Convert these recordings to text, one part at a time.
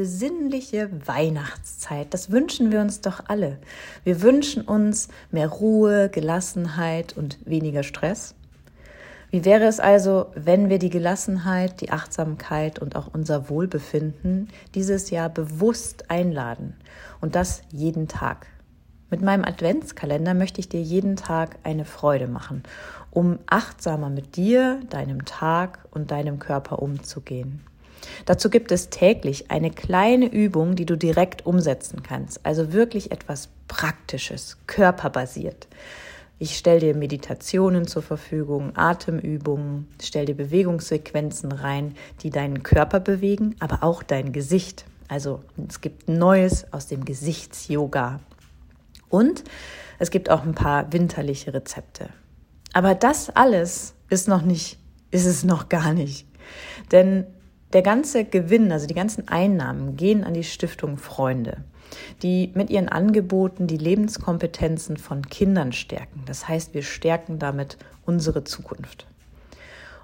besinnliche Weihnachtszeit. Das wünschen wir uns doch alle. Wir wünschen uns mehr Ruhe, Gelassenheit und weniger Stress. Wie wäre es also, wenn wir die Gelassenheit, die Achtsamkeit und auch unser Wohlbefinden dieses Jahr bewusst einladen und das jeden Tag? Mit meinem Adventskalender möchte ich dir jeden Tag eine Freude machen, um achtsamer mit dir, deinem Tag und deinem Körper umzugehen. Dazu gibt es täglich eine kleine Übung, die du direkt umsetzen kannst, also wirklich etwas Praktisches, körperbasiert. Ich stelle dir Meditationen zur Verfügung, Atemübungen, stelle dir Bewegungssequenzen rein, die deinen Körper bewegen, aber auch dein Gesicht. Also es gibt Neues aus dem Gesichtsyoga. Und es gibt auch ein paar winterliche Rezepte. Aber das alles ist noch nicht, ist es noch gar nicht. Denn der ganze Gewinn, also die ganzen Einnahmen gehen an die Stiftung Freunde die mit ihren Angeboten die Lebenskompetenzen von Kindern stärken. Das heißt, wir stärken damit unsere Zukunft.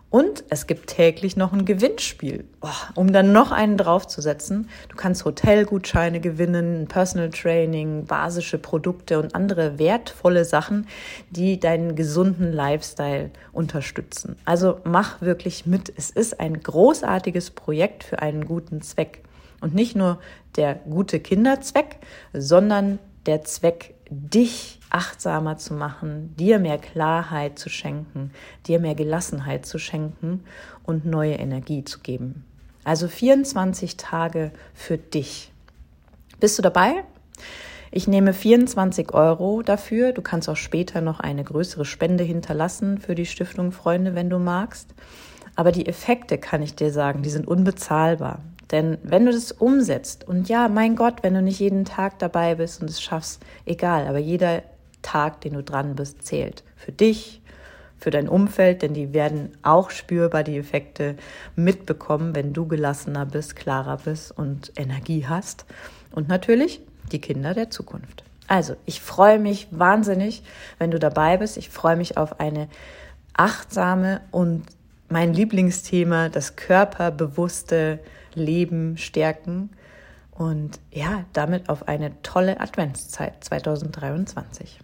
Und es gibt täglich noch ein Gewinnspiel, oh, um dann noch einen draufzusetzen. Du kannst Hotelgutscheine gewinnen, Personal Training, basische Produkte und andere wertvolle Sachen, die deinen gesunden Lifestyle unterstützen. Also mach wirklich mit. Es ist ein großartiges Projekt für einen guten Zweck. Und nicht nur der gute Kinderzweck, sondern der Zweck, dich achtsamer zu machen, dir mehr Klarheit zu schenken, dir mehr Gelassenheit zu schenken und neue Energie zu geben. Also 24 Tage für dich. Bist du dabei? Ich nehme 24 Euro dafür. Du kannst auch später noch eine größere Spende hinterlassen für die Stiftung Freunde, wenn du magst. Aber die Effekte, kann ich dir sagen, die sind unbezahlbar. Denn wenn du das umsetzt, und ja, mein Gott, wenn du nicht jeden Tag dabei bist und es schaffst, egal, aber jeder Tag, den du dran bist, zählt. Für dich, für dein Umfeld, denn die werden auch spürbar die Effekte mitbekommen, wenn du gelassener bist, klarer bist und Energie hast. Und natürlich die Kinder der Zukunft. Also, ich freue mich wahnsinnig, wenn du dabei bist. Ich freue mich auf eine achtsame und mein Lieblingsthema, das körperbewusste Leben stärken und ja, damit auf eine tolle Adventszeit 2023.